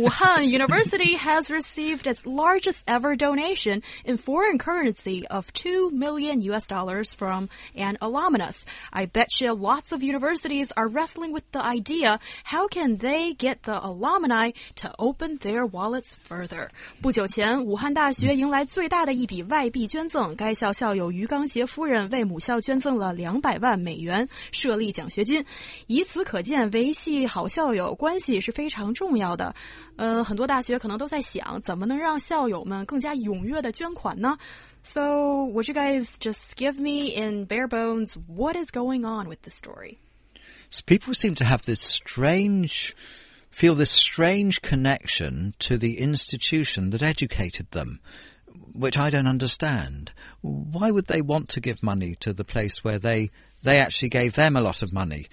Wuhan University has received its largest ever donation in foreign currency of 2 million US dollars from an alumnus. I bet you lots of universities are wrestling with the idea how can they get the alumni to open their wallets further. 不久前，武汉大学迎来最大的一笔外币捐赠，该校校友于刚杰夫人为母校捐赠了两百万美元设立奖学金。以此可见，维系好校友关系是非常重要的。 嗯，很多大学可能都在想，怎么能让校友们更加踊跃的捐款呢？So, would you guys just give me in bare bones what is going on with the story? So people seem to have this strange, feel this strange connection to the institution that educated them, which I don't understand. Why would they want to give money to the place where they they actually gave them a lot of money.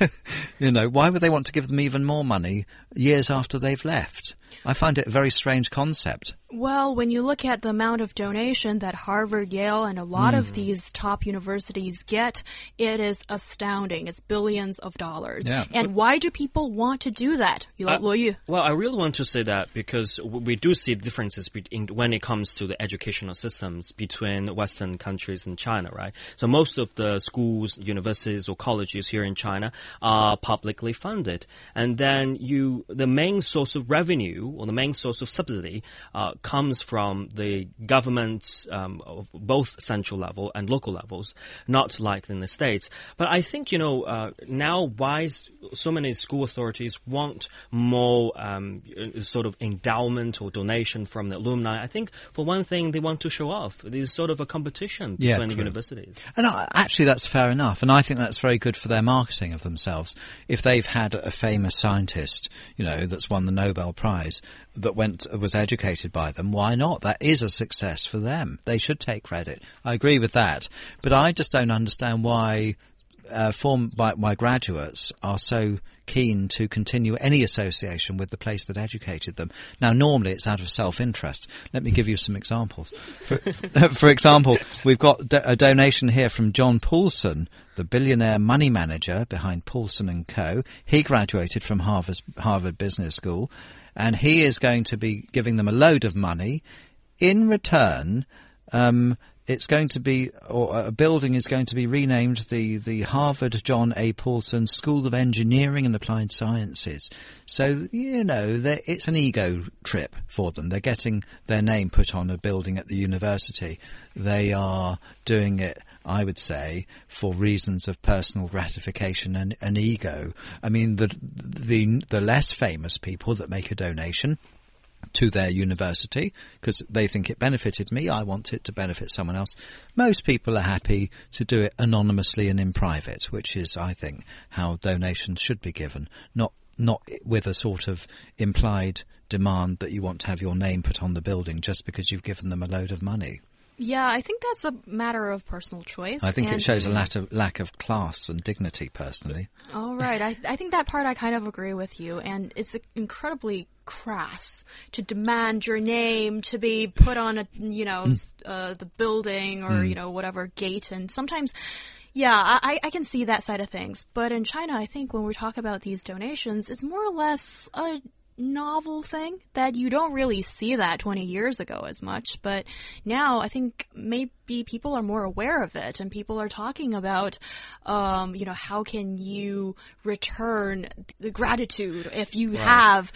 you know, why would they want to give them even more money years after they've left? I find it a very strange concept. Well, when you look at the amount of donation that Harvard, Yale, and a lot Mm. of these top universities get, it is astounding. It's billions of dollars. Yeah. And why do people want to do that? You Uh, Luo Yu. Well, I really want to say that because we do see differences between when it comes to the educational systems between Western countries and China, right? So most of the schools, universities, or colleges here in China are publicly funded, and then you the main source of revenue or the main source of subsidy uh, comes from the governments um, of both central level and local levels, not like in the states. But I think you know uh, now why so many school authorities want more um, sort of endowment or donation from the alumni. I think for one thing they want to show off. There's sort of a competition Yeah, between the universities. And I, actually, that's fair enough, and I think that's very good for their marketing of themselves. If they've had a famous scientist, you know, that's won the Nobel Prize, that went was educated by them, why not? That is a success for them. They should take credit. I agree with that, but I just don't understand why uh, form by, by graduates are so keen to continue any association with the place that educated them. Now, normally it's out of self-interest. Let me give you some examples. For, for example, we've got a donation here from John Paulson, the billionaire money manager behind Paulson and Co. He graduated from Harvard, Harvard Business School, and he is going to be giving them a load of money. In return, um, it's going to be, or a building is going to be renamed the, the Harvard John A. Paulson School of Engineering and Applied Sciences. So, you know, it's an ego trip for them. They're getting their name put on a building at the university. They are doing it, I would say, for reasons of personal gratification and, and ego. I mean, the, the, the less famous people that make a donation, to their university because they think it benefited me. I want it to benefit someone else. Most people are happy to do it anonymously and in private, which is, I think, how donations should be given, not not with a sort of implied demand that you want to have your name put on the building just because you've given them a load of money. Yeah, I think that's a matter of personal choice. I think it shows a lack of lack of class and dignity, personally. All right. I, I think that part I kind of agree with you. And it's incredibly crass to demand your name to be put on a, you know, s- uh, the building or, you know, whatever gate. And sometimes, yeah, I, I can see that side of things. But in China, I think when we talk about these donations, it's more or less a novel thing that you don't really see that 20 years ago as much. But now I think maybe people are more aware of it and people are talking about, um, you know, how can you return the gratitude if you have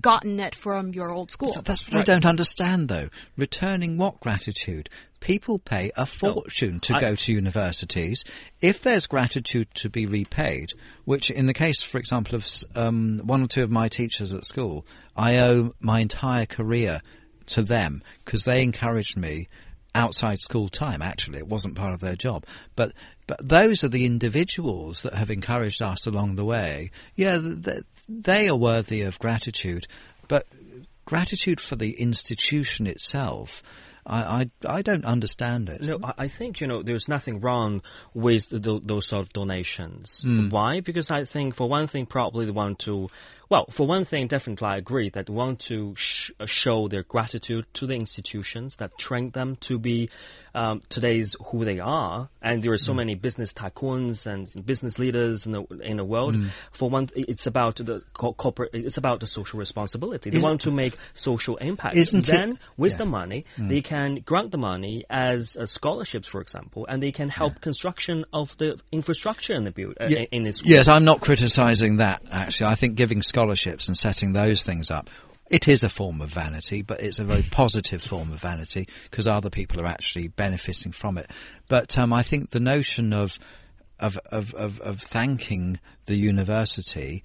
gotten it from your old school? That's what I don't understand, though. Returning what gratitude? People pay a fortune to I- go to universities. If there's gratitude to be repaid, which in the case, for example, of um, one or two of my teachers at school, I owe my entire career to them because they encouraged me outside school time. Actually, it wasn't part of their job, but but those are the individuals that have encouraged us along the way. Yeah, th- th- they are worthy of gratitude, but gratitude for the institution itself. I, I, I don't understand it. No, I I think you know there's nothing wrong with th those sort of donations. Hmm. Why? Because I think for one thing, probably they want to. Well, for one thing, definitely I agree that they want to sh uh, show their gratitude to the institutions that trained them to be um, today's who they are. And there are so many business tycoons and business leaders in the in the world. For one, it's about the co- corporate. It's about the social responsibility. They Is- want to make social impact. Isn't it- then, with Yeah. the money, they can grant the money as uh, scholarships, for example, and they can help construction of the infrastructure in the build uh, Ye- in the school. Yes, I'm not criticising that, actually. I think giving scholarships and setting those things up, it is a form of vanity, but it's a very positive form of vanity because other people are actually benefiting from it. But um, I think the notion of, of, of, of, of thanking the university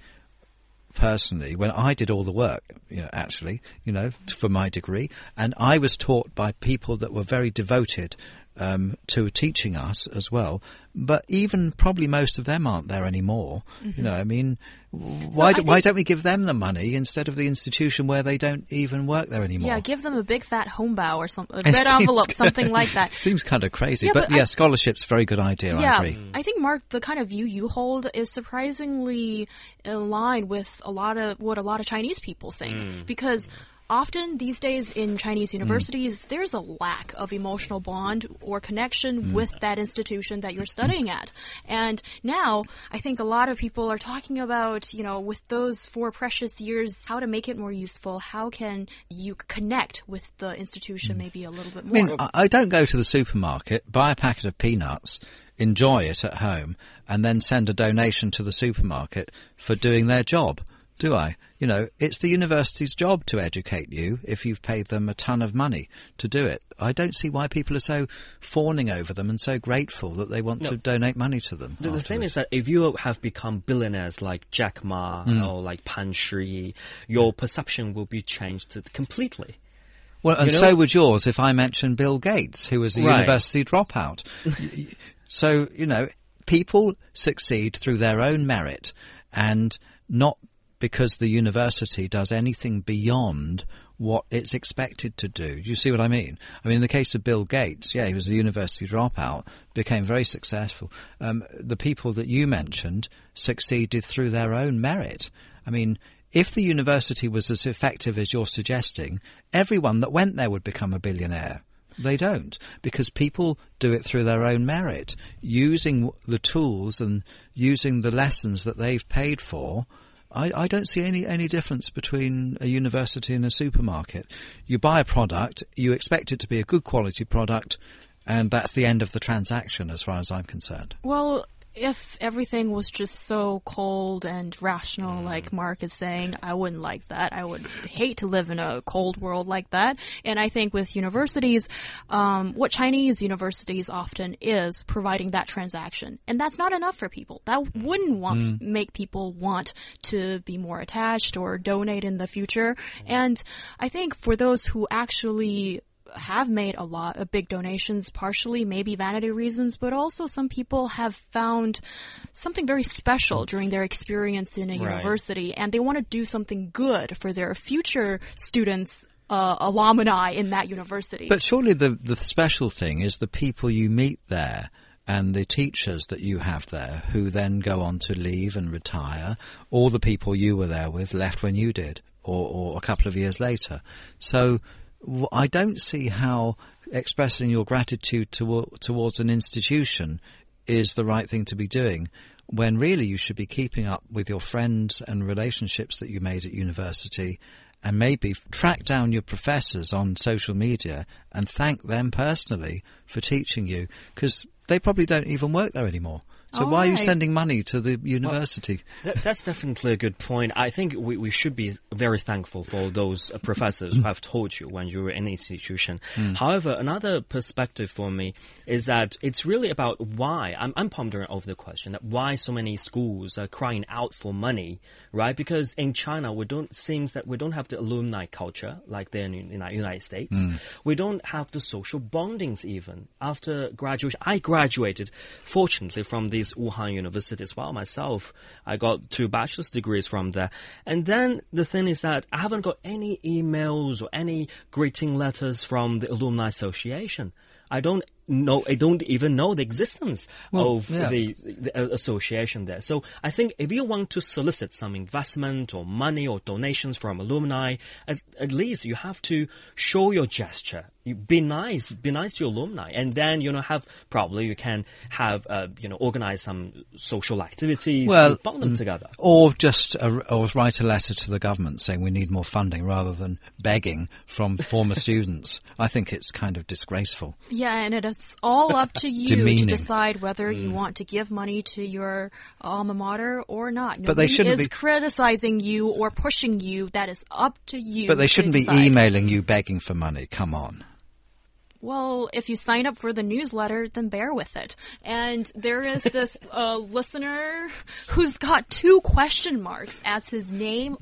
personally, when I did all the work, you know, actually, you know, for my degree, and I was taught by people that were very devoted um, to teaching us as well. But even probably most of them aren't there anymore. You know, I mean, why I do, why don't we give them the money instead of the institution where they don't even work there anymore? Yeah, give them a big fat hongbao or something, a red envelope, something like that. Seems kind of crazy, Yeah, but, but I- yeah, scholarships very good idea. I Yeah, agree. I think Mark, the kind of view you hold is surprisingly in line with a lot of what a lot of Chinese people think because. Often these days in Chinese universities, there's a lack of emotional bond or connection mm. with that institution that you're studying at. And now, I think a lot of people are talking about, you know, with those four precious years, how to make it more useful. How can you connect with the institution mm. maybe a little bit more? I mean, I, I don't go to the supermarket, buy a packet of peanuts, enjoy it at home, and then send a donation to the supermarket for doing their job, do I? You know, it's the university's job to educate you if you've paid them a ton of money to do it. I don't see why people are so fawning over them and so grateful that they want No. to donate money to them. The, the thing is that if you have become billionaires like Jack Ma Hmm. or like Pan Shiyi, your perception will be changed completely. Well, and You know- so would yours if I mentioned Bill Gates, who was a Right. university dropout. So, you know, people succeed through their own merit and not because the university does anything beyond what it's expected to do. Do you see what I mean? I mean, in the case of Bill Gates, yeah, he was a university dropout, became very successful. Um, the people that you mentioned succeeded through their own merit. I mean, if the university was as effective as you're suggesting, everyone that went there would become a billionaire. They don't because people do it through their own merit, using the tools and using the lessons that they've paid for. I, I don't see any, any difference between a university and a supermarket. You buy a product, you expect it to be a good quality product, and that's the end of the transaction as far as I'm concerned. Well, if everything was just so cold and rational, mm. like Mark is saying, I wouldn't like that. I would hate to live in a cold world like that. And I think with universities, um, what Chinese universities often is providing that transaction, and that's not enough for people. That wouldn't want mm. make people want to be more attached or donate in the future. Mm. And I think for those who actually have made a lot of big donations, partially maybe vanity reasons, but also some people have found something very special during their experience in a Right. university, and they want to do something good for their future students. Uh, alumni in that university. But surely the the special thing is the people you meet there and the teachers that you have there who then go on to leave and retire, or the people you were there with left when you did, or, or a couple of years later. So I don't see how expressing your gratitude to, towards an institution is the right thing to be doing when really you should be keeping up with your friends and relationships that you made at university and maybe track down your professors on social media and thank them personally for teaching you because they probably don't even work there anymore. So All why are you sending money to the university? That, that's definitely a good point. I think we, we should be very thankful for those uh, professors who have taught you when you were in an institution. However, another perspective for me is that it's really about why. I'm, I'm pondering over the question that why so many schools are crying out for money, right? Because in China, we don't seems that we don't have the alumni culture like there in the United States. We don't have the social bondings even after graduation. I graduated, fortunately, from this Chinese Wuhan University as well myself. I got two bachelor's degrees from there. And then the thing is that I haven't got any emails or any greeting letters from the Alumni Association. I don't know, I don't even know the existence Well, of yeah. the, the uh, association there. So I think if you want to solicit some investment or money or donations from alumni, at, at least you have to show your gesture. You be nice, be nice to your alumni, and then you know have probably you can have uh, you know organize some social activities Well, to bond them together. Or just a, or write a letter to the government saying we need more funding rather than begging from former students. I think it's kind of disgraceful. Yeah, and it is all up to you to decide whether you want to give money to your alma mater or not. Nobody But they shouldn't is be- criticizing you or pushing you. That is up to you. But they shouldn't be decide. emailing you begging for money. Come on. Well, if you sign up for the newsletter, then bear with it. And there is this uh, listener who's got two question marks as his name.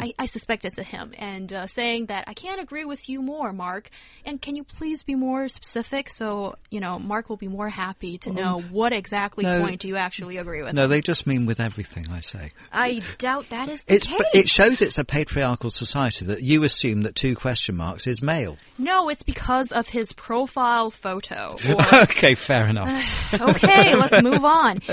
I, I suspect it's a him, and uh, saying that I can't agree with you more, Mark. And can you please be more specific so you know Mark will be more happy to know what exactly no. point do you actually agree with? No, they just mean with everything I say. I doubt that is the It's, case. it shows it's a patriarchal society that you assume that two question marks is male. no, it's because of his profile photo. Or okay, fair enough. okay, let's move on.